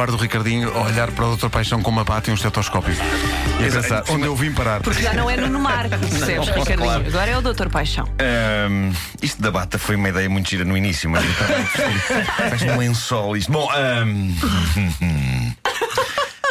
guardo o Ricardinho a olhar para o Dr. Paixão com uma bata e um estetoscópio. E a pensar, onde eu vim parar? Porque já não é Nuno Marco, percebes, Ricardinho? claro. Agora é o Doutor Paixão. Ahm, isto da bata foi uma ideia muito gira no início, mas então faz um lençol isto. Bom, ahm,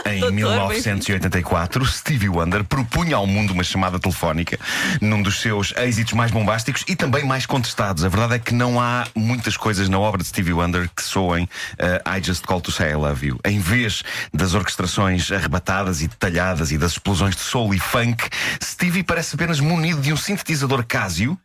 Em Doutor, 1984, Stevie Wonder propunha ao mundo uma chamada telefónica num dos seus êxitos mais bombásticos e também mais contestados. A verdade é que não há muitas coisas na obra de Stevie Wonder que soem eh, I Just Call to Say I Love You. Em vez das orquestrações arrebatadas e detalhadas e das explosões de soul e funk, Stevie parece apenas munido de um sintetizador Casio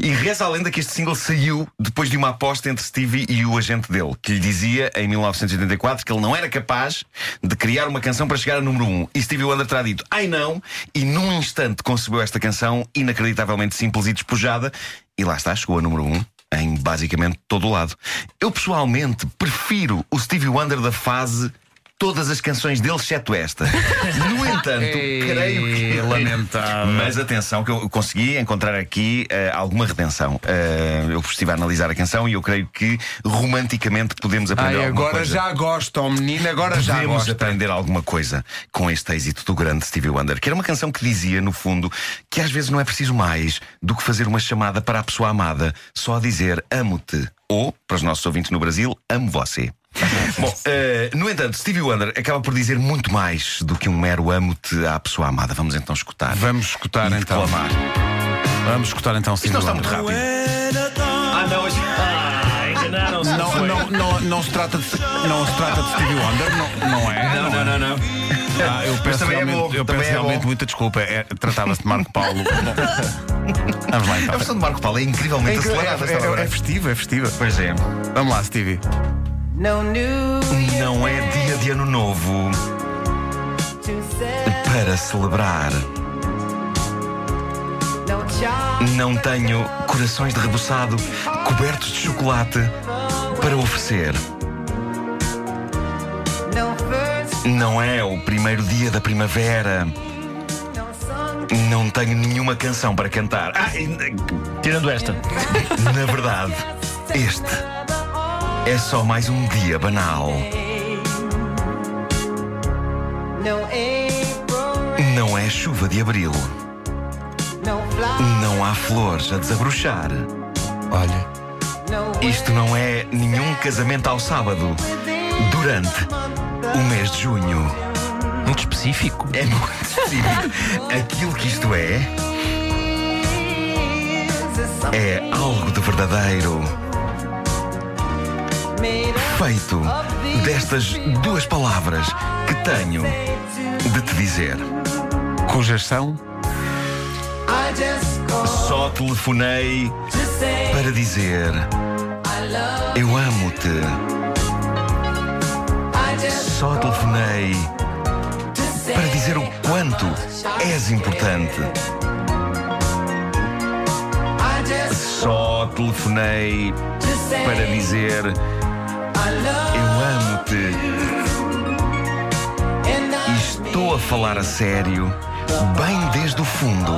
e reza a lenda que este single saiu depois de uma aposta entre Stevie e o agente dele, que lhe dizia em 1984 que ele não era capaz de criar uma canção para chegar a número 1. E Stevie Wonder terá dito, ai não, e num instante concebeu esta canção inacreditavelmente simples e despojada, e lá está, chegou a número 1. Em basicamente todo o lado. Eu pessoalmente prefiro o Stevie Wonder da fase todas as canções dele, exceto esta. No entanto, creio que. lamentável. Mas atenção, que eu consegui encontrar aqui eh, alguma redenção. Eh, eu estive a analisar a canção e eu creio que romanticamente podemos aprender Ai, alguma agora coisa. já gosta, oh menino, agora já Podemos gosta. aprender alguma coisa com este êxito do grande Stevie Wonder, que era uma canção que dizia, no fundo, que às vezes não é preciso mais do que fazer uma chamada para a pessoa amada, só dizer amo-te. Ou, para os nossos ouvintes no Brasil, amo você. Bom, eh, no entanto, Stevie Wonder acaba por dizer muito mais do que um mero amo-te à pessoa amada. Vamos então escutar. Vamos escutar e então. declamar. Vamos escutar então Isto não está Stevie muito Wonder. rápido. Ah, não, hoje. Ah, enganaram-se. Não, não, não, não se trata de, não se trata de Stevie Wonder, não, não é? Não, não, não, não. Ah, eu peço é realmente, bom, eu peço é realmente muita desculpa. É, Tratava-se de Marco Paulo. Vamos lá A então. versão de Marco Paulo é incrivelmente É, acelerada. é, está é, agora. é festiva, é festiva. Pois é. Vamos lá, Stevie. Não é dia de ano novo para celebrar. Não tenho corações de rebuçado cobertos de chocolate para oferecer. Não é o primeiro dia da primavera. Não tenho nenhuma canção para cantar. Ah, Tirando esta. na verdade, este é só mais um dia banal. Não é chuva de abril. Não há flores a desabrochar. Olha. Isto não é nenhum casamento ao sábado durante o mês de junho. Muito específico. É muito específico. Aquilo que isto é. É algo de verdadeiro. Feito destas duas palavras que tenho de te dizer. Cujas são? Só telefonei para dizer: Eu amo-te. Só telefonei para dizer o quanto és importante. Só telefonei para dizer: Eu amo-te. Estou a falar a sério, bem desde o fundo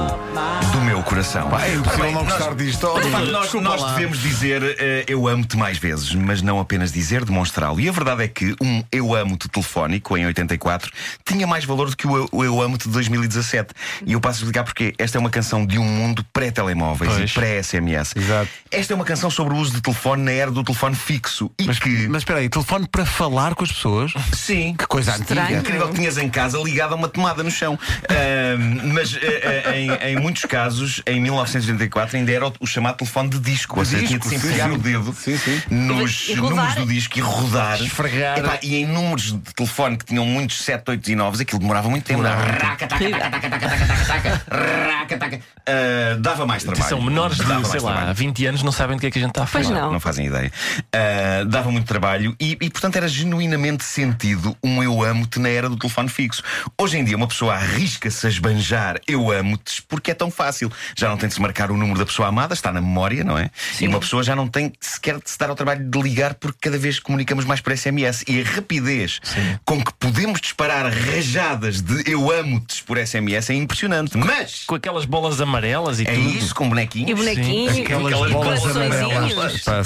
do meu coração. Pá, é impossível não gostar disto. Oh, facto, nós, nós devemos dizer eh, eu amo-te mais vezes, mas não apenas dizer, demonstrá-lo. E a verdade é que um eu amo-te telefónico em 84 tinha mais valor do que o eu, o eu amo-te de 2017. E eu passo a explicar porque esta é uma canção de um mundo pré-telemóveis Pois. e pré-SMS. Exato. Esta é uma canção sobre o uso de telefone na era do telefone fixo. E Mas, que. mas espera aí, telefone para falar com as pessoas? Sim. Que coisa Estranho. antiga. Incrível que tinhas em casa ligado a uma tomada no chão. Ahm, mas eh, eh, em, em muitos casos, em 1984, ainda era o, o chamado telefone de disco. Ou seja, tinha de se enfiar sim, o dedo sim, sim. nos E números do disco e rodar. Esfregar. Epá, e em números de telefone que tinham muitos 7, 8 e 9, aquilo demorava muito tempo. Dava raca, taca, taca, taca, taca, taca, taca, taca, raca, taca. Ah, Dava mais trabalho. São menores Dava de, mais sei lá, trabalho. 20 anos, não sabem do que é que a gente está a falar. Pois não. Não fazem ideia. Ah, dava muito trabalho e, e, portanto, era genuinamente sentido um eu amo-te na era do telefone fixo. Hoje em dia, uma pessoa arrisca-se a esbanjar eu amo-te porque é tão fácil. Já não tem de se marcar o número da pessoa amada, está na memória, não é? E uma pessoa já não tem sequer de se dar ao trabalho de ligar porque cada vez comunicamos mais por SMS. E a rapidez com que podemos disparar rajadas de eu amo-te por SMS é impressionante. Mas. Com aquelas aquelas bolas amarelas e É tudo. isso, com bonequinhos. E bonequinhos, Aquelas e bolas amarelas. Pá.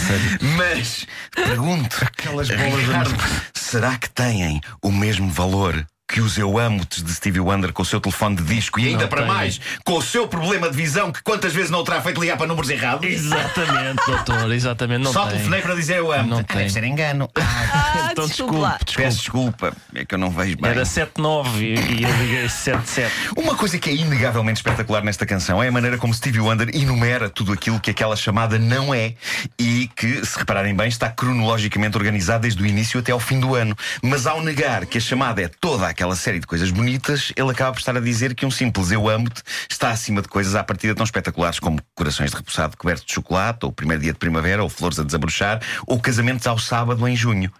Mas pergunto, Aquelas bolas Ricardo, será que têm o mesmo valor? Que os Eu Amo-te de Stevie Wonder com o seu telefone de disco e ainda Não para tem. mais com o seu problema de visão que quantas vezes não o terá feito ligar para números errados? Exatamente, doutor, exatamente. Não Só tem. telefonei para dizer eu amo. Não Ah, tem. Deve ser engano. Ah, Então desculpe lá. desculpe, Peço desculpa, é que eu não vejo bem. Era 7-9 e e eu liguei 7-7. Uma coisa que é inegavelmente espetacular nesta canção é a maneira como Stevie Wonder enumera tudo aquilo que aquela chamada não é e que, se repararem bem, está cronologicamente organizado desde o início até ao fim do ano. Mas ao negar que a chamada é toda aquela série de coisas bonitas, ele acaba por estar a dizer que um simples eu amo-te está acima de coisas à partida tão espetaculares como corações de repousado cobertos de chocolate, ou primeiro dia de primavera, ou flores a desabrochar, ou casamentos ao sábado em junho.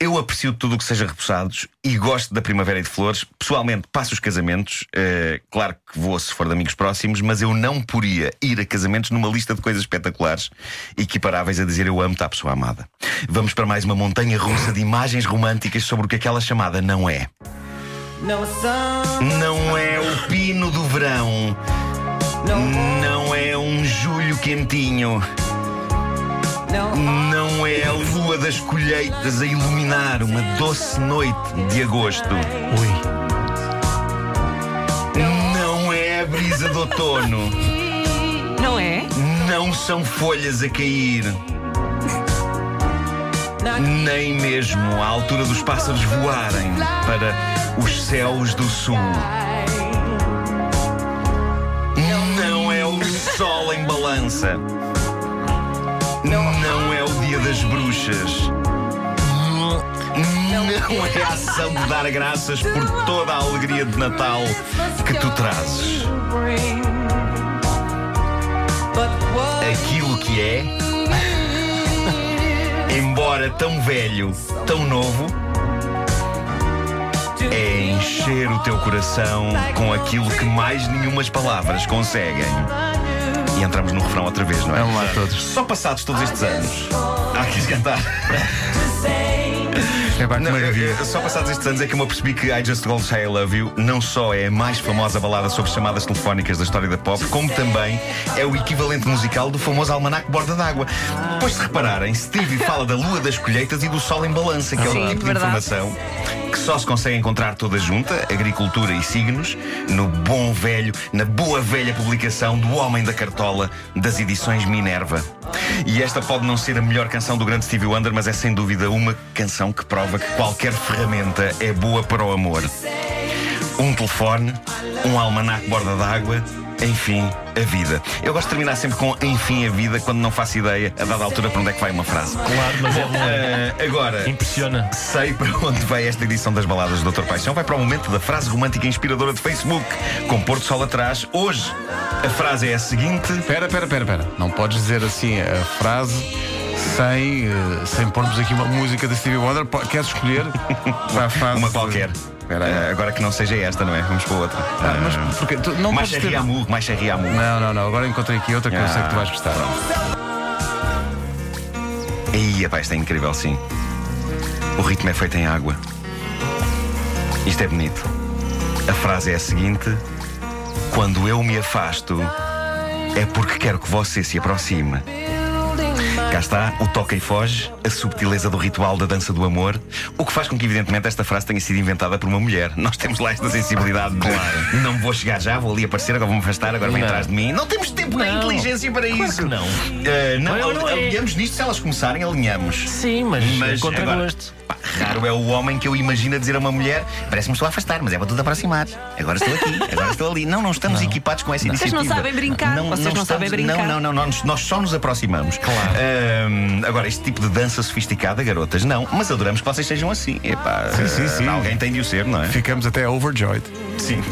Eu aprecio tudo o que seja repousados e gosto da primavera e de flores. Pessoalmente, passo os casamentos. eh, claro que vou se for de amigos próximos, mas eu não poria ir a casamentos numa lista de coisas espetaculares equiparáveis a dizer eu amo-te à pessoa amada. Vamos para mais uma montanha russa de imagens românticas sobre o que aquela chamada não é. Não é o pino do verão. Não é um julho quentinho. Não é a lua das colheitas a iluminar uma doce noite de agosto. Não é a brisa do outono. Não é? Não são folhas a cair. Nem mesmo a altura dos pássaros voarem para os céus do sul. Não é o sol em balança. Não é o dia das bruxas. Não é a ação de dar graças por toda a alegria de Natal que tu trazes. Aquilo que é, embora tão velho, tão novo, é encher o teu coração com aquilo que mais nenhumas palavras conseguem. E entramos no refrão outra vez, não é? Vamos lá todos. Só passados todos estes anos. Ah, quis cantar. É pá, que Não, maravilha. eu- eu- só passados estes anos é que eu me apercebi que I Just to Say I Love You não só é a mais famosa balada sobre chamadas telefónicas da história da pop, como também é o equivalente musical do famoso almanac Borda d'Água. Pois se repararem, Stevie fala da lua das colheitas e do sol em balança, que é o Sim, tipo de verdade. informação que só se consegue encontrar toda junta, agricultura e signos, no bom velho, na boa velha publicação do Homem da Cartola das edições Minerva. E esta pode não ser a melhor canção do grande Stevie Wonder, mas é sem dúvida uma canção que prova que qualquer ferramenta é boa para o amor. Um telefone, um almanac borda d'água, enfim, a vida. Eu gosto de terminar sempre com enfim a vida quando não faço ideia, a dada altura, para onde é que vai uma frase. Claro, mas é bom. Ah, agora, Impressiona. Sei para onde vai esta edição das baladas do Dr. Paixão. Vai para o momento da frase romântica inspiradora de Facebook, com Porto Sol atrás. Hoje, a frase é a seguinte: Espera, espera, espera, espera. Não podes dizer assim a frase sem, eh, sem pormos aqui uma música da Stevie Wonder. Queres escolher uma qualquer. Aí. Ah, agora que não seja esta, não é? Vamos para outra. Ah, mas porque tu não mais podes ter... Riamu, mais Riamu. Não, não, não. Agora encontrei aqui outra que eu sei que tu vais gostar. Aí, pá, isto é incrível, sim. O ritmo é feito em água. Isto é bonito. A frase é a seguinte: Quando eu me afasto, é porque quero que você se aproxime. Cá está o toca e foge, a subtileza do ritual da dança do amor, o que faz com que, evidentemente, esta frase tenha sido inventada por uma mulher. Nós temos lá esta sensibilidade de não vou chegar já, vou ali aparecer, agora vou-me afastar, agora vem Não. atrás de mim. Não temos tempo nem Não. inteligência para Claro isso. que não. Ah, não, Não, não é. alinhamos nisto, se elas começarem, alinhamos. Sim, mas, Mas contra agora, gosto. pá, raro é o homem que eu imagino a dizer a uma mulher: parece-me estou a afastar, mas é para tudo aproximar. Agora estou aqui, agora estou ali. Não, não estamos equipados com essa Vocês iniciativa. não sabem brincar, vocês não sabem brincar. Não, não, não, nós, nós só nos aproximamos. Claro. Ahm, agora, este tipo de dança sofisticada, garotas, não. Mas adoramos que vocês sejam assim. Epá, Sim, sim, sim. Alguém tem de o ser, não é? Ficamos até overjoyed. Sim.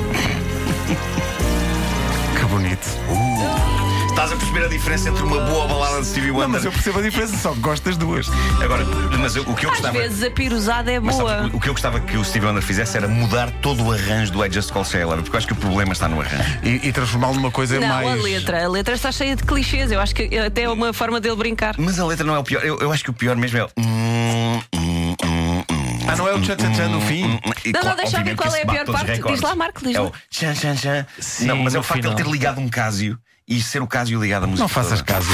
Que bonito estás a perceber a diferença entre uma boa balada de Stevie Wonder. Não, mas eu percebo a diferença, só que gosto das duas. Agora, mas o que eu gostava. Às vezes a pirosada é boa. Sabes, o que eu gostava que o Stevie Wonder fizesse era mudar todo o arranjo do I Just Call Sailor, porque eu acho que o problema está no arranjo. E, e transformá-lo numa coisa não, mais. Não, a letra. A letra está cheia de clichês. Eu acho que é até é uma forma dele brincar. Mas a letra não é o pior. Eu, eu acho que o pior mesmo é. Hum, hum, hum, ah, não é o tchan-tchan no fim? Não, não, deixa eu ver qual é a pior parte. Diz lá, Marco, diz lá. É o tchan-tchan-tchan. Não, mas é o facto de ele ter ligado um Casio e ser o caso e ligado à música. Não faças caso.